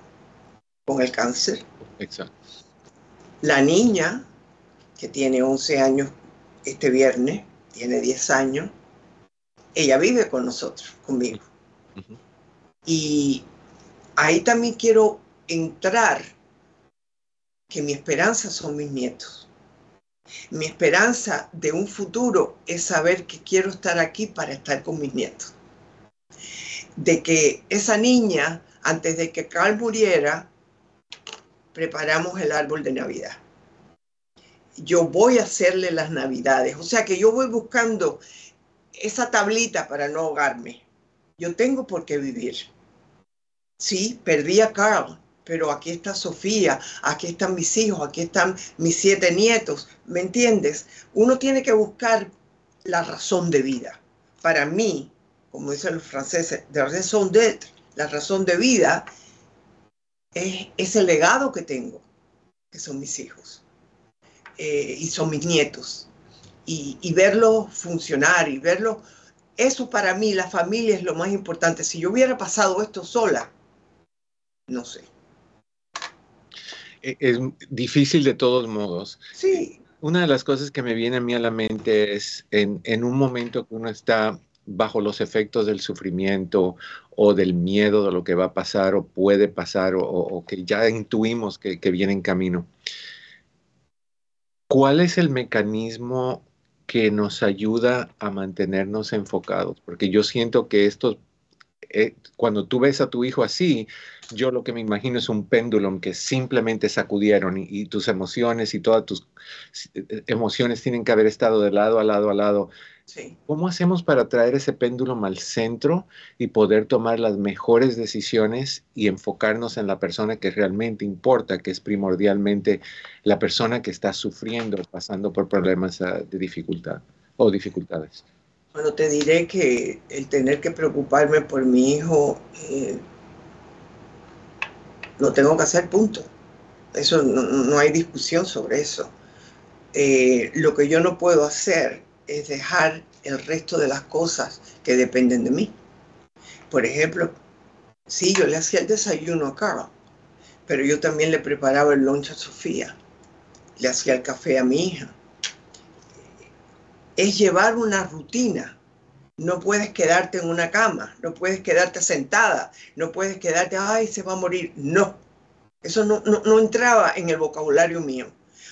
con el cáncer. Exacto. La niña, que tiene 11 años este viernes, tiene 10 años, ella vive con nosotros, conmigo. Uh -huh. Y ahí también quiero entrar que mi esperanza son mis nietos. Mi esperanza de un futuro es saber que quiero estar aquí para estar con mis nietos. De que esa niña, antes de que Carl muriera, preparamos el árbol de Navidad. Yo voy a hacerle las Navidades. O sea que yo voy buscando esa tablita para no ahogarme. Yo tengo por qué vivir. Sí, perdí a Carl, pero aquí está Sofía, aquí están mis hijos, aquí están mis siete nietos, ¿me entiendes? Uno tiene que buscar la razón de vida. Para mí, como dicen los franceses, la razón de vida es ese legado que tengo, que son mis hijos eh, y son mis nietos. Y, y verlo funcionar y verlo, eso para mí, la familia es lo más importante. Si yo hubiera pasado esto sola, no sé es difícil de todos modos. Sí. Una de las cosas que me viene a mí a la mente es en, en, un momento que uno está bajo los efectos del sufrimiento o del miedo de lo que va a pasar o puede pasar o, o que ya intuimos que, que viene en camino. ¿Cuál es el mecanismo que nos ayuda a mantenernos enfocados? Porque yo siento que estos eh, cuando tú ves a tu hijo así, yo lo que me imagino es un péndulo que simplemente sacudieron y, y, tus emociones y todas tus eh, emociones tienen que haber estado de lado a lado a lado. Sí. ¿Cómo hacemos para traer ese péndulo al centro y poder tomar las mejores decisiones y enfocarnos en la persona que realmente importa, que es primordialmente la persona que está sufriendo, pasando por problemas uh, de dificultad o dificultades? Bueno, te diré que el tener que preocuparme por mi hijo, eh, lo tengo que hacer, punto. Eso no, no hay discusión sobre eso. Eh, lo que yo no puedo hacer es dejar el resto de las cosas que dependen de mí. Por ejemplo, sí, yo le hacía el desayuno a Carl, pero yo también le preparaba el lunch a Sofía, le hacía el café a mi hija es llevar una rutina. No puedes quedarte en una cama, no puedes quedarte sentada, no puedes quedarte, ay, se va a morir. No, eso no, no, no entraba en el vocabulario mío.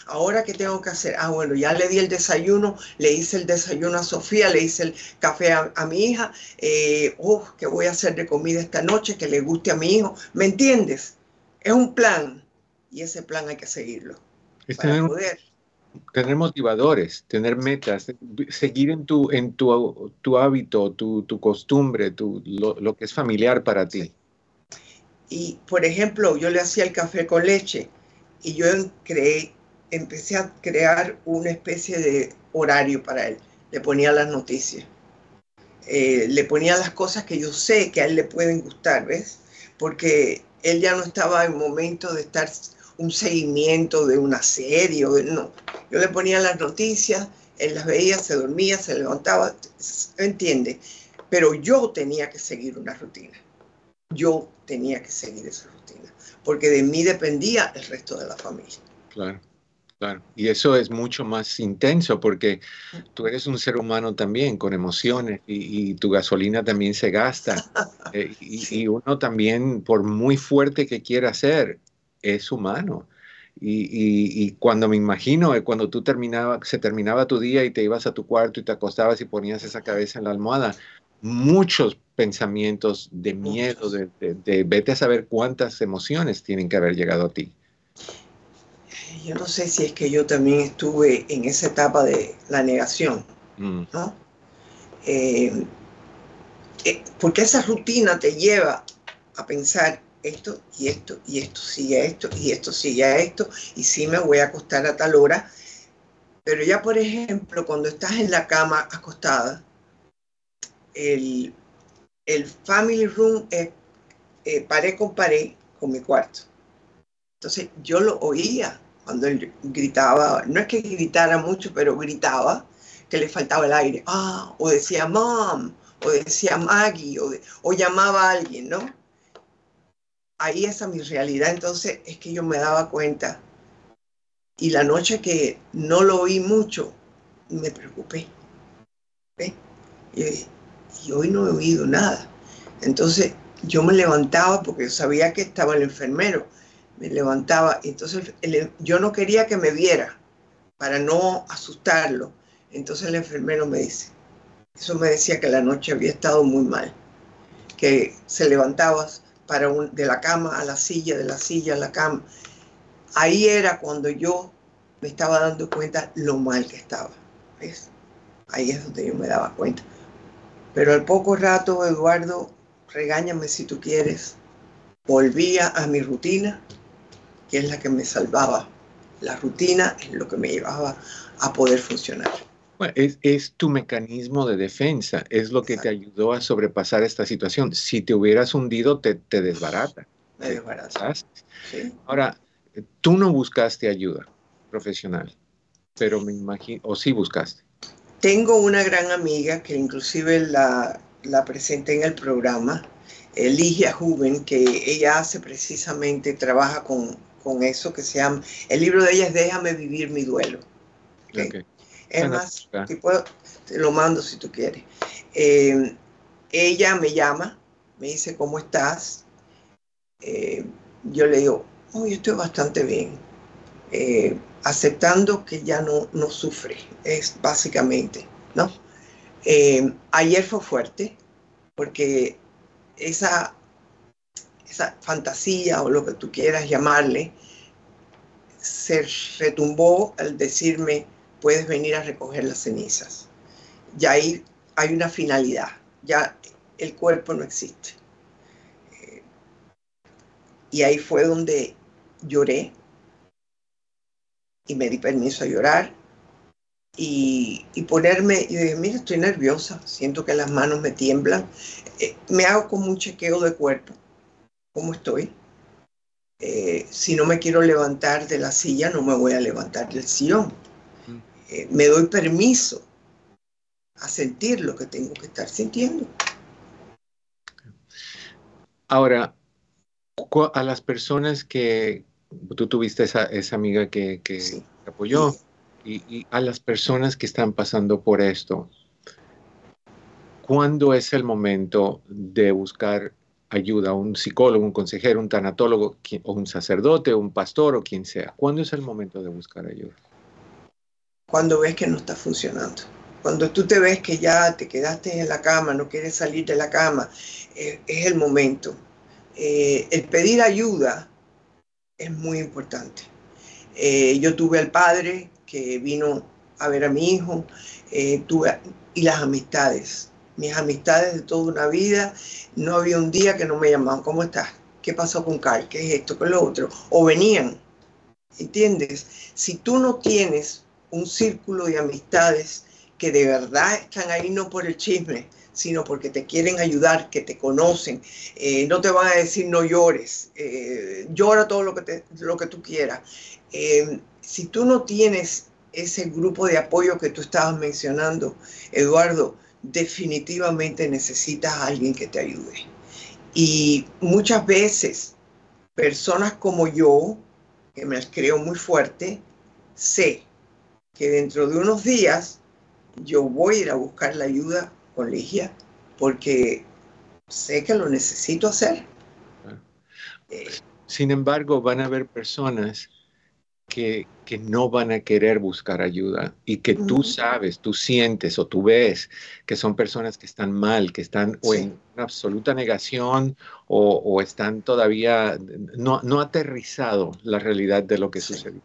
Ahora, ¿qué tengo que hacer? Ah, bueno, ya le di el desayuno, le hice el desayuno a Sofía, le hice el café a, a mi hija. Eh, oh, ¿qué voy a hacer de comida esta noche que le guste a mi hijo? ¿Me entiendes? Es un plan y ese plan hay que seguirlo Es para tener, poder tener motivadores, tener metas, seguir en tu, en tu, tu hábito, tu, tu costumbre, tu, lo, lo, que es familiar para ti. Y, por ejemplo, yo le hacía el café con leche y yo creé, empecé a crear una especie de horario para él. Le ponía las noticias. Eh, le ponía las cosas que yo sé que a él le pueden gustar, ¿ves? Porque él ya no estaba en momento de estar un seguimiento de una serie, o no. Yo le ponía las noticias, él las veía, se dormía, se levantaba, entiende. Pero yo tenía que seguir una rutina. Yo tenía que seguir esa rutina, porque de mí dependía el resto de la familia. Claro. Claro, y eso es mucho más intenso porque tú eres un ser humano también con emociones y, tu gasolina también se gasta. Eh, y, y, uno también, por muy fuerte que quiera ser, es humano. Y, cuando me imagino, eh, cuando tú terminaba, se terminaba tu día y te ibas a tu cuarto y te acostabas y ponías esa cabeza en la almohada, muchos pensamientos de miedo, de, vete a saber cuántas emociones tienen que haber llegado a ti. Yo no sé si es que yo también estuve en esa etapa de la negación, mm. ¿no? Eh, eh, porque esa rutina te lleva a pensar esto y esto y esto sigue a esto y esto sigue a esto y sí me voy a acostar a tal hora. Pero ya, por ejemplo, cuando estás en la cama acostada, el, el family room es eh, pared con pared con mi cuarto. Entonces yo lo oía cuando él gritaba, no es que gritara mucho, pero gritaba que le faltaba el aire. Ah, o decía mom, o decía Maggie, o, o llamaba a alguien, ¿no? Ahí esa mi realidad. Entonces es que yo me daba cuenta. Y la noche que no lo oí mucho, me preocupé. Y, hoy no he oído nada. Entonces yo me levantaba porque sabía que estaba el enfermero. Me levantaba. Entonces yo no quería que me viera para no asustarlo. Entonces el enfermero me dice, eso me decía que la noche había estado muy mal, que se levantaba de la cama a la silla, de la silla a la cama. Ahí era cuando yo me estaba dando cuenta lo mal que estaba. Ahí es donde yo me daba cuenta. Pero al poco rato, Eduardo, regáñame si tú quieres, volvía a mi rutina, que es la que me salvaba. La rutina es lo que me llevaba a poder funcionar es, tu mecanismo de defensa, es lo que te ayudó a sobrepasar esta situación. Si te hubieras hundido, te, te desbarata. Me desbaratas. Ahora, tú no buscaste ayuda profesional, pero me imagino, o sí buscaste. Tengo una gran amiga que inclusive la, la presenté en el programa, Ligia Juven, que ella hace precisamente, trabaja con, con, eso que se llama, el libro de ella es Déjame vivir mi duelo. Es más, te lo mando si tú quieres. Eh, ella me llama, me dice, ¿cómo estás? Eh, yo le digo, oh, yo estoy bastante bien. Eh, aceptando que ya no, no sufre, es básicamente, ¿no? ayer fue fuerte, porque esa, esa fantasía o lo que tú quieras llamarle, se retumbó al decirme, puedes venir a recoger las cenizas. Ya ahí hay una finalidad, ya el cuerpo no existe. Eh, y ahí fue donde lloré y me di permiso a llorar y, ponerme, y dije, mira, estoy nerviosa, siento que las manos me tiemblan. Eh, me hago como un chequeo de cuerpo, ¿cómo estoy? Eh, si no me quiero levantar de la silla, no me voy a levantar del sillón eh, me doy permiso a sentir lo que tengo que estar sintiendo. Ahora, a las personas que tú tuviste esa, amiga que, te apoyó y, a las personas que están pasando por esto, ¿cuándo es el momento de buscar ayuda? ¿Un psicólogo, un consejero, un tanatólogo, o un sacerdote, un pastor o quien sea? ¿Cuándo es el momento de buscar ayuda? Cuando ves que no está funcionando. Cuando tú te ves que ya te quedaste en la cama, no quieres salir de la cama, eh, es el momento. Eh, el pedir ayuda es muy importante. Eh, yo tuve al padre que vino a ver a mi hijo, eh, tuve, y las amistades, mis amistades de toda una vida, no había un día que no me llamaban, ¿cómo estás? ¿Qué pasó con Carl? ¿Qué es esto? ¿Qué es lo otro? O venían, ¿entiendes? Si tú no tienes un círculo de amistades que de verdad están ahí no por el chisme, sino porque te quieren ayudar, que te conocen, eh, no te van a decir no llores, eh, llora todo lo que, te, lo que tú quieras. Eh, si tú no tienes ese grupo de apoyo que tú estabas mencionando, Eduardo, definitivamente necesitas a alguien que te ayude. Y muchas veces, personas como yo, que me creo muy fuerte, sé que dentro de unos días yo voy a ir a buscar la ayuda con Ligia porque sé que lo necesito hacer. Sin embargo, van a haber personas que, que, no van a querer buscar ayuda y que tú sabes, tú sientes o tú ves que son personas que están mal, que están o en una absoluta negación o, o están todavía, no, no aterrizado la realidad de lo que sí. sucedió.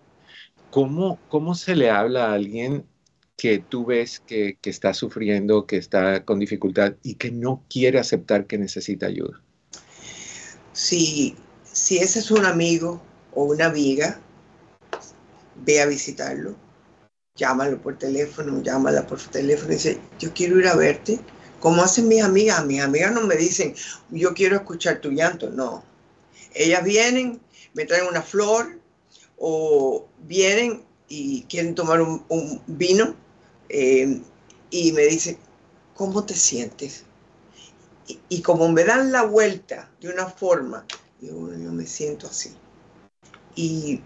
¿Cómo, ¿Cómo se le habla a alguien que tú ves que, está sufriendo, que está con dificultad y que no quiere aceptar que necesita ayuda? Si, si ese es un amigo o una amiga, ve a visitarlo, llámalo por teléfono, llámala por teléfono y dice, yo quiero ir a verte. Como hacen mis amigas, mis amigas no me dicen, yo quiero escuchar tu llanto, no. Ellas vienen, me traen una flor o vienen y quieren tomar un, vino eh, y me dicen, ¿cómo te sientes? Y, como me dan la vuelta de una forma, yo me siento así. Y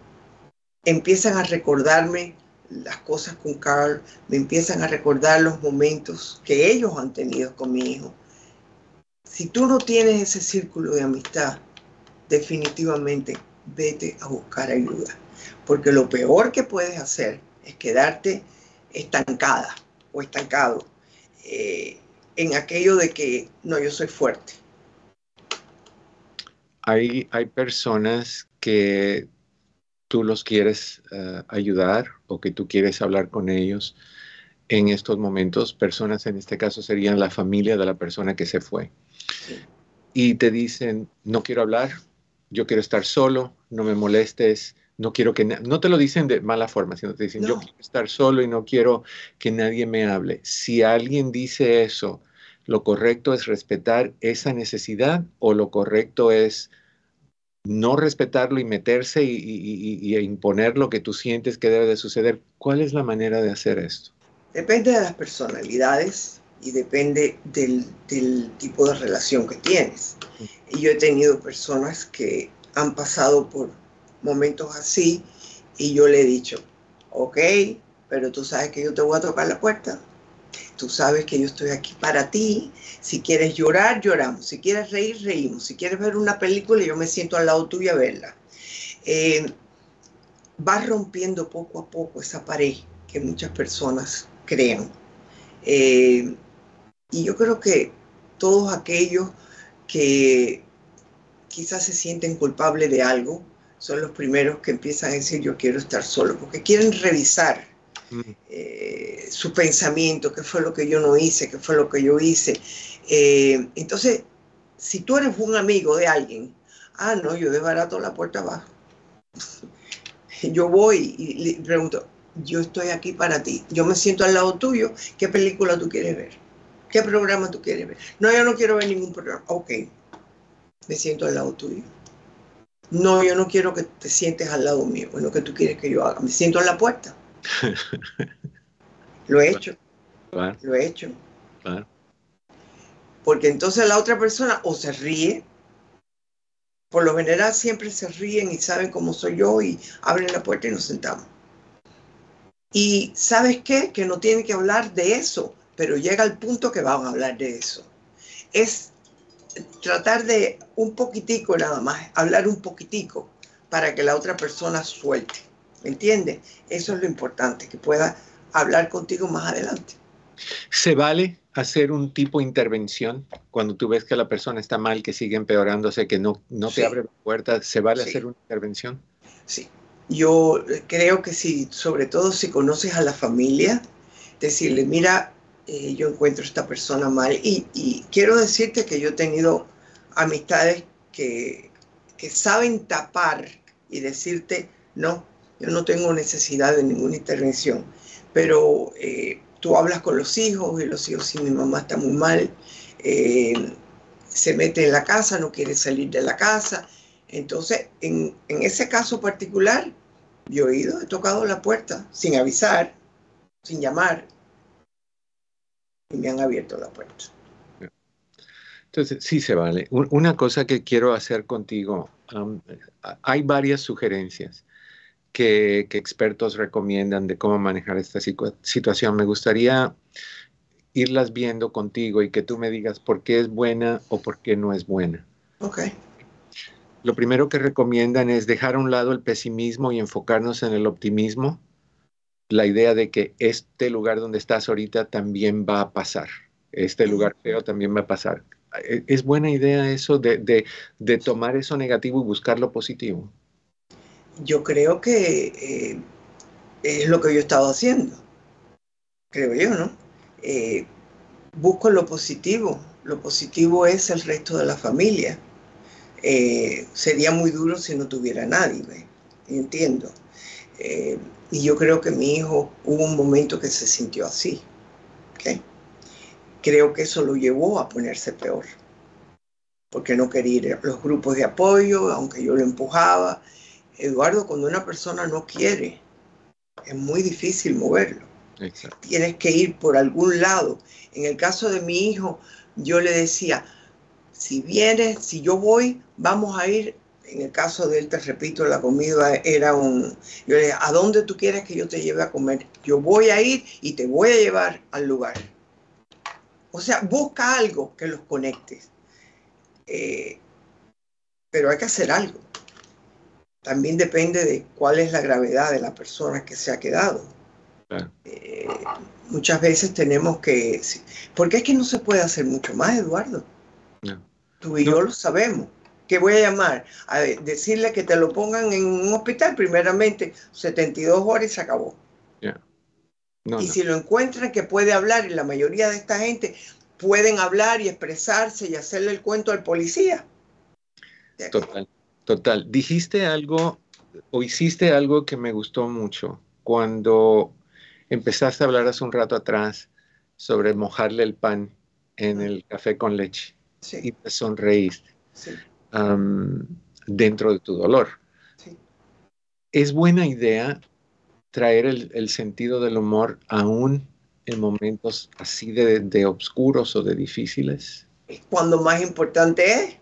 empiezan a recordarme las cosas con Carl, me empiezan a recordar los momentos que ellos han tenido con mi hijo. Si tú no tienes ese círculo de amistad, definitivamente vete a buscar ayuda, porque lo peor que puedes hacer es quedarte estancada o estancado eh, en aquello de que no, yo soy fuerte. Hay, hay personas que tú los quieres uh, ayudar o que tú quieres hablar con ellos en estos momentos. Personas en este caso serían la familia de la persona que se fue. Sí. Y te dicen, no quiero hablar, yo quiero estar solo, no me molestes, no quiero que, no te lo dicen de mala forma, sino te dicen, no. yo quiero estar solo y no quiero que nadie me hable. Si alguien dice eso, lo correcto es respetar esa necesidad o lo correcto es no respetarlo y meterse y, y, y, imponer lo que tú sientes que debe de suceder. ¿Cuál es la manera de hacer esto? Depende de las personalidades y depende del, del tipo de relación que tienes. Y yo he tenido personas que han pasado por momentos así y yo le he dicho, ok, pero tú sabes que yo te voy a tocar la puerta. Tú sabes que yo estoy aquí para ti. Si quieres llorar, lloramos. Si quieres reír, reímos. Si quieres ver una película, yo me siento al lado tuyo a verla. Eh, vas rompiendo poco a poco esa pared que muchas personas crean. Eh, y yo creo que todos aquellos que quizás se sienten culpables de algo son los primeros que empiezan a decir yo quiero estar solo, porque quieren revisar eh, su pensamiento, qué fue lo que yo no hice, qué fue lo que yo hice. Eh, entonces, si tú eres un amigo de alguien, ah, no, yo desbarato la puerta abajo. yo voy y le pregunto, yo estoy aquí para ti, yo me siento al lado tuyo, ¿qué película tú quieres ver? ¿Qué programa tú quieres ver? No, yo no quiero ver ningún programa. Ok, me siento al lado tuyo. No, yo no quiero que te sientes al lado mío, es lo que tú quieres que yo haga. Me siento en la puerta. lo he hecho. Claro. Lo he hecho. Claro. Porque entonces la otra persona o se ríe, por lo general siempre se ríen y saben cómo soy yo y abren la puerta y nos sentamos. Y sabes qué? Que no tienen que hablar de eso, pero llega el punto que van a hablar de eso. Es tratar de un poquitico nada más, hablar un poquitico para que la otra persona suelte. ¿Me entiendes? Eso es lo importante, que pueda hablar contigo más adelante. ¿Se vale hacer un tipo de intervención cuando tú ves que la persona está mal, que sigue empeorándose, que no, no te sí. abre la puerta? ¿Se vale sí. hacer una intervención? Sí, yo creo que si, sobre todo si conoces a la familia, decirle, mira, eh, yo encuentro a esta persona mal. Y, quiero decirte que yo he tenido amistades que, saben tapar y decirte, no, yo no tengo necesidad de ninguna intervención. Pero eh, tú hablas con los hijos y los hijos, si mi mamá está muy mal, eh, se mete en la casa, no quiere salir de la casa. Entonces, en, en ese caso particular, yo he ido, he tocado la puerta sin avisar, sin llamar, y me han abierto la puerta. Entonces, sí se vale. Una cosa que quiero hacer contigo, um, hay varias sugerencias que, que, expertos recomiendan de cómo manejar esta situación. Me gustaría irlas viendo contigo y que tú me digas por qué es buena o por qué no es buena. Ok. Lo primero que recomiendan es dejar a un lado el pesimismo y enfocarnos en el optimismo. La idea de que este lugar donde estás ahorita también va a pasar. Este lugar feo también va a pasar. E, ¿Es buena idea eso de, de, tomar eso negativo y buscar lo positivo? Yo creo que eh, es lo que yo he estado haciendo, creo yo, ¿no? Eh, busco lo positivo, lo positivo es el resto de la familia. Eh, sería muy duro si no tuviera nadie, ¿ve? entiendo. Y yo creo que mi hijo hubo un momento que se sintió así. ¿okay? creo que eso lo llevó a ponerse peor, porque no quería ir a los grupos de apoyo, aunque yo lo empujaba. Eduardo, cuando una persona no quiere, es muy difícil moverlo. Tienes que ir por algún lado. En el caso de mi hijo, yo le decía, si vienes, si yo voy, vamos a ir. En el caso de él, te repito, la comida era un... Yo le decía, ¿a dónde tú quieres que yo te lleve a comer? Yo voy a ir y te voy a llevar al lugar. O sea, busca algo que los conecte. Eh, pero hay que hacer algo. También depende de cuál es la gravedad de la persona que se ha quedado. Eh, muchas veces tenemos que... Porque es que no se puede hacer mucho más, Eduardo. Tú y yo lo sabemos. ¿Qué voy a llamar? A decirle que te lo pongan en un hospital, primeramente 72 horas y se acabó. Y si lo encuentran que puede hablar, y la mayoría de esta gente pueden hablar y expresarse y hacerle el cuento al policía. Total, total. Dijiste algo o hiciste algo que me gustó mucho. Cuando empezaste a hablar hace un rato atrás sobre mojarle el pan en el café con leche y te sonreíste dentro de tu dolor. Es buena idea traer el, sentido del humor aún en momentos así de, de oscuros o de difíciles? Es cuando más importante es.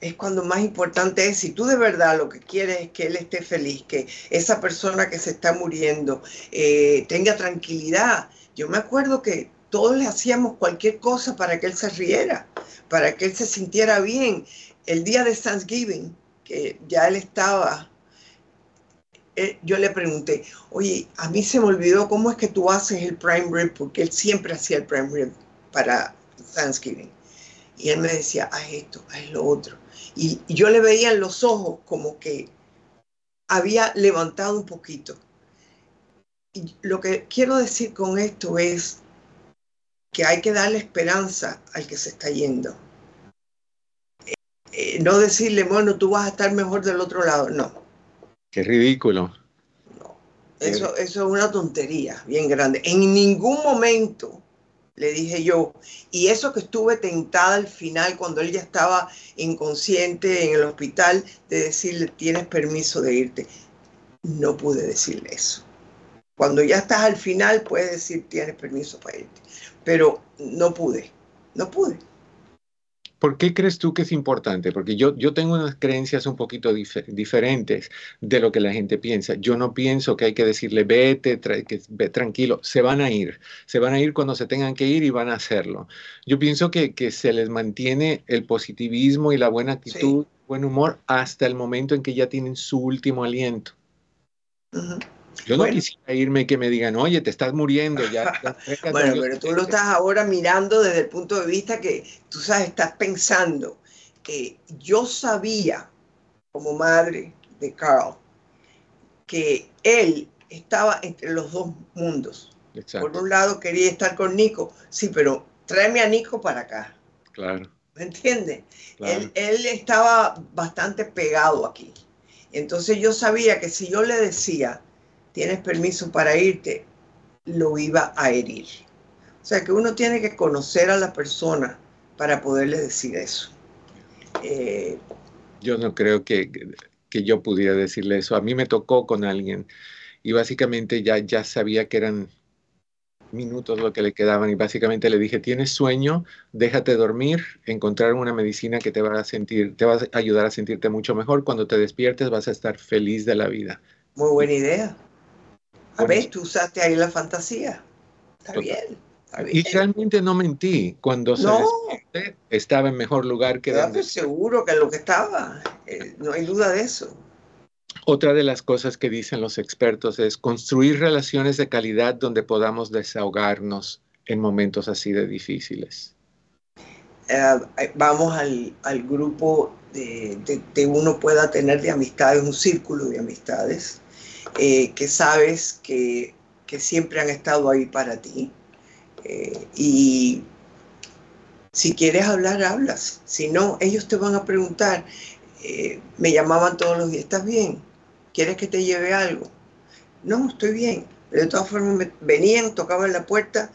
Es cuando más importante es, si tú de verdad lo que quieres es que él esté feliz, que esa persona que se está muriendo eh, tenga tranquilidad. Yo me acuerdo que todos le hacíamos cualquier cosa para que él se riera, para que él se sintiera bien. El día de Thanksgiving, que ya él estaba eh, yo le pregunté, oye, a mí se me olvidó cómo es que tú haces el prime rib, porque él siempre hacía el prime rib para Thanksgiving. Y él me decía, haz esto, haz lo otro. Y, yo le veía en los ojos como que había levantado un poquito. Y lo que quiero decir con esto es que hay que darle esperanza al que se está yendo. Eh, eh, no decirle, bueno, tú vas a estar mejor del otro lado, no. Qué ridículo. No, eso, eso es una tontería bien grande. En ningún momento le dije yo, y eso que estuve tentada al final cuando él ya estaba inconsciente en el hospital, de decirle, tienes permiso de irte. No pude decirle eso. Cuando ya estás al final, puedes decir, tienes permiso para irte. Pero no pude, no pude. ¿Por qué crees tú que es importante? Porque yo, yo tengo unas creencias un poquito diferentes de lo que la gente piensa. Yo no pienso que hay que decirle vete, que, ve, tranquilo, se van a ir, se van a ir cuando se tengan que ir y van a hacerlo. Yo pienso que, que se les mantiene el positivismo y la buena actitud, buen humor hasta el momento en que ya tienen su último aliento. Yo no quisiera irme y que me digan, oye, te estás muriendo ya. bueno, pero tú lo estás ahora mirando desde el punto de vista que tú sabes, estás pensando que yo sabía como madre de Carl que él estaba entre los dos mundos. Por un lado quería estar con Nico, sí, pero tráeme a Nico para acá. Claro. ¿Me entiendes? Él, él, estaba bastante pegado aquí. Entonces yo sabía que si yo le decía, tienes permiso para irte, lo iba a herir. O sea que uno tiene que conocer a la persona para poderle decir eso. Eh, yo no creo que, que, yo pudiera decirle eso. A mí me tocó con alguien y básicamente ya, ya sabía que eran minutos lo que le quedaban y básicamente le dije, tienes sueño, déjate dormir, encontrar una medicina que te va a sentir, te va a ayudar a sentirte mucho mejor. Cuando te despiertes vas a estar feliz de la vida. Muy buena idea. A ver, tú usaste ahí la fantasía. Está bien. Y realmente no mentí. Cuando se no. estaba en mejor lugar que donde... seguro que lo que estaba. Eh, no hay duda de eso. Otra de las cosas que dicen los expertos es construir relaciones de calidad donde podamos desahogarnos en momentos así de difíciles. Eh, vamos al, al grupo de, de, uno pueda tener de amistades, un círculo de amistades, eh, que sabes que, que siempre han estado ahí para ti eh, y si quieres hablar, hablas. Si no, ellos te van a preguntar. Eh, me llamaban todos los días, ¿estás bien? ¿Quieres que te lleve algo? No, estoy bien. Pero de todas formas, venían, tocaban la puerta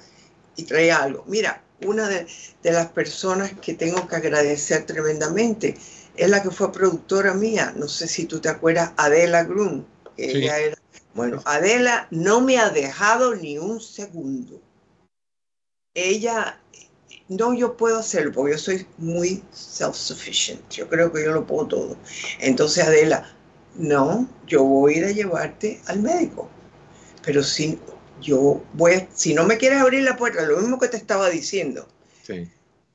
y traía algo. Mira, una de, las personas que tengo que agradecer tremendamente es la que fue productora mía. No sé si tú te acuerdas, Adela Grun. Ella era, bueno, Adela no me ha dejado ni un segundo ella, no, yo puedo hacerlo porque yo soy muy self-sufficient. Yo creo que yo lo puedo todo. Entonces, Adela, no, yo voy a ir a llevarte al médico. Pero si yo voy, si no me quieres abrir la puerta, lo mismo que te estaba diciendo.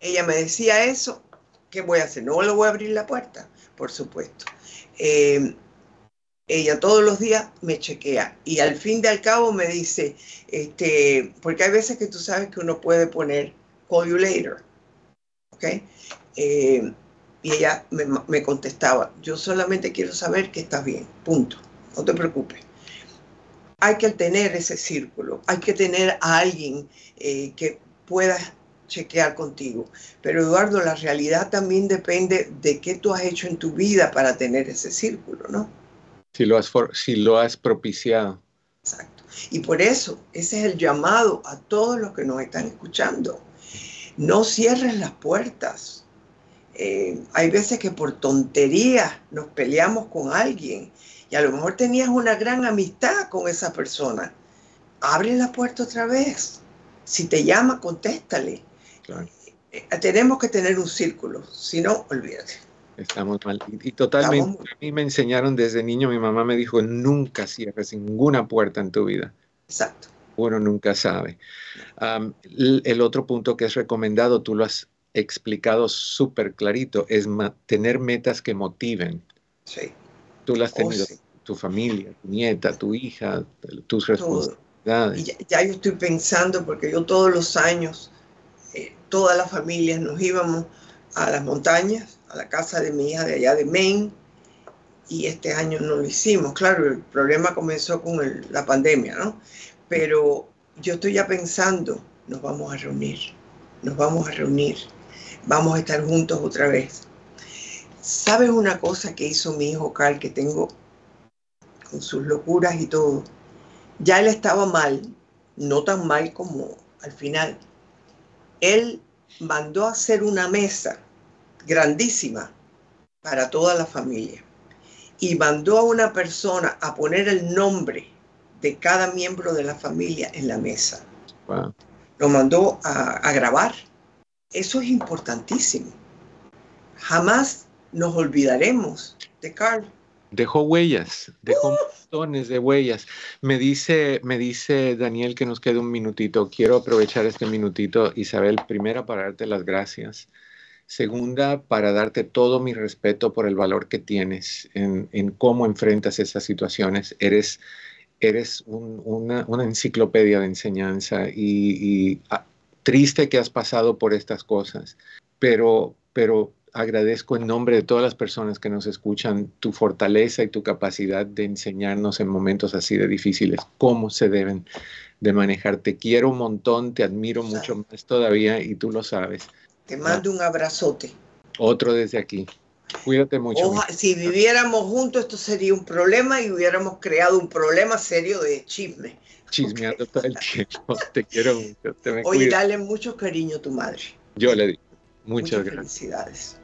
Ella me decía eso, ¿qué voy a hacer? No le voy a abrir la puerta, por supuesto. Eh, ella todos los días me chequea y al fin de al cabo me dice, este, porque hay veces que tú sabes que uno puede poner call you later, ¿ok? Eh, y ella me, contestaba, yo solamente quiero saber que estás bien, punto, no te preocupes. Hay que tener ese círculo, hay que tener a alguien eh, que pueda chequear contigo. Pero Eduardo, la realidad también depende de qué tú has hecho en tu vida para tener ese círculo, ¿no? Si lo has, si lo has propiciado. Exacto. Y por eso, ese es el llamado a todos los que nos están escuchando. No cierres las puertas. Eh, hay veces que por tonterías nos peleamos con alguien y a lo mejor tenías una gran amistad con esa persona. Abre la puerta otra vez. Si te llama, contéstale. Eh, tenemos que tener un círculo, si no, olvídate. Estamos mal. Y, totalmente, a mí me enseñaron desde niño, mi mamá me dijo, nunca cierres ninguna puerta en tu vida. Exacto. Uno nunca sabe. el, otro punto que es recomendado, tú lo has explicado súper clarito, es tener metas que motiven. Sí. Tú las has oh, tenido, tu familia, tu nieta, tu hija, tus responsabilidades. Y ya, yo estoy pensando, porque yo todos los años, eh, todas las familias nos íbamos a las montañas a la casa de mi hija de allá de Maine y este año no lo hicimos. Claro, el problema comenzó con la pandemia, ¿no? Pero yo estoy ya pensando, nos vamos a reunir, nos vamos a reunir, vamos a estar juntos otra vez. ¿Sabes una cosa que hizo mi hijo Carl que tengo con sus locuras y todo? Ya él estaba mal, no tan mal como al final. Él mandó a hacer una mesa grandísima para toda la familia. Y mandó a una persona a poner el nombre de cada miembro de la familia en la mesa. Lo mandó a, grabar. Eso es importantísimo. Jamás nos olvidaremos de Carl. Dejó huellas, dejó uh. montones de huellas. Me dice, me dice Daniel que nos queda un minutito. Quiero aprovechar este minutito, Isabel, primero para darte las gracias Segunda, para darte todo mi respeto por el valor que tienes en, cómo enfrentas esas situaciones. Eres, eres una, enciclopedia de enseñanza y, ah, triste que has pasado por estas cosas, pero, pero agradezco en nombre de todas las personas que nos escuchan tu fortaleza y tu capacidad de enseñarnos en momentos así de difíciles cómo se deben de manejar. Te quiero un montón, te admiro mucho más todavía y tú lo sabes. Te mando un abrazote. Otro desde aquí. Cuídate mucho. si viviéramos juntos esto sería un problema y hubiéramos creado un problema serio de chisme. Chismeando todo el tiempo. Te quiero mucho. Oye, dale mucho cariño a tu madre. Yo le digo. Muchas, gracias. Felicidades.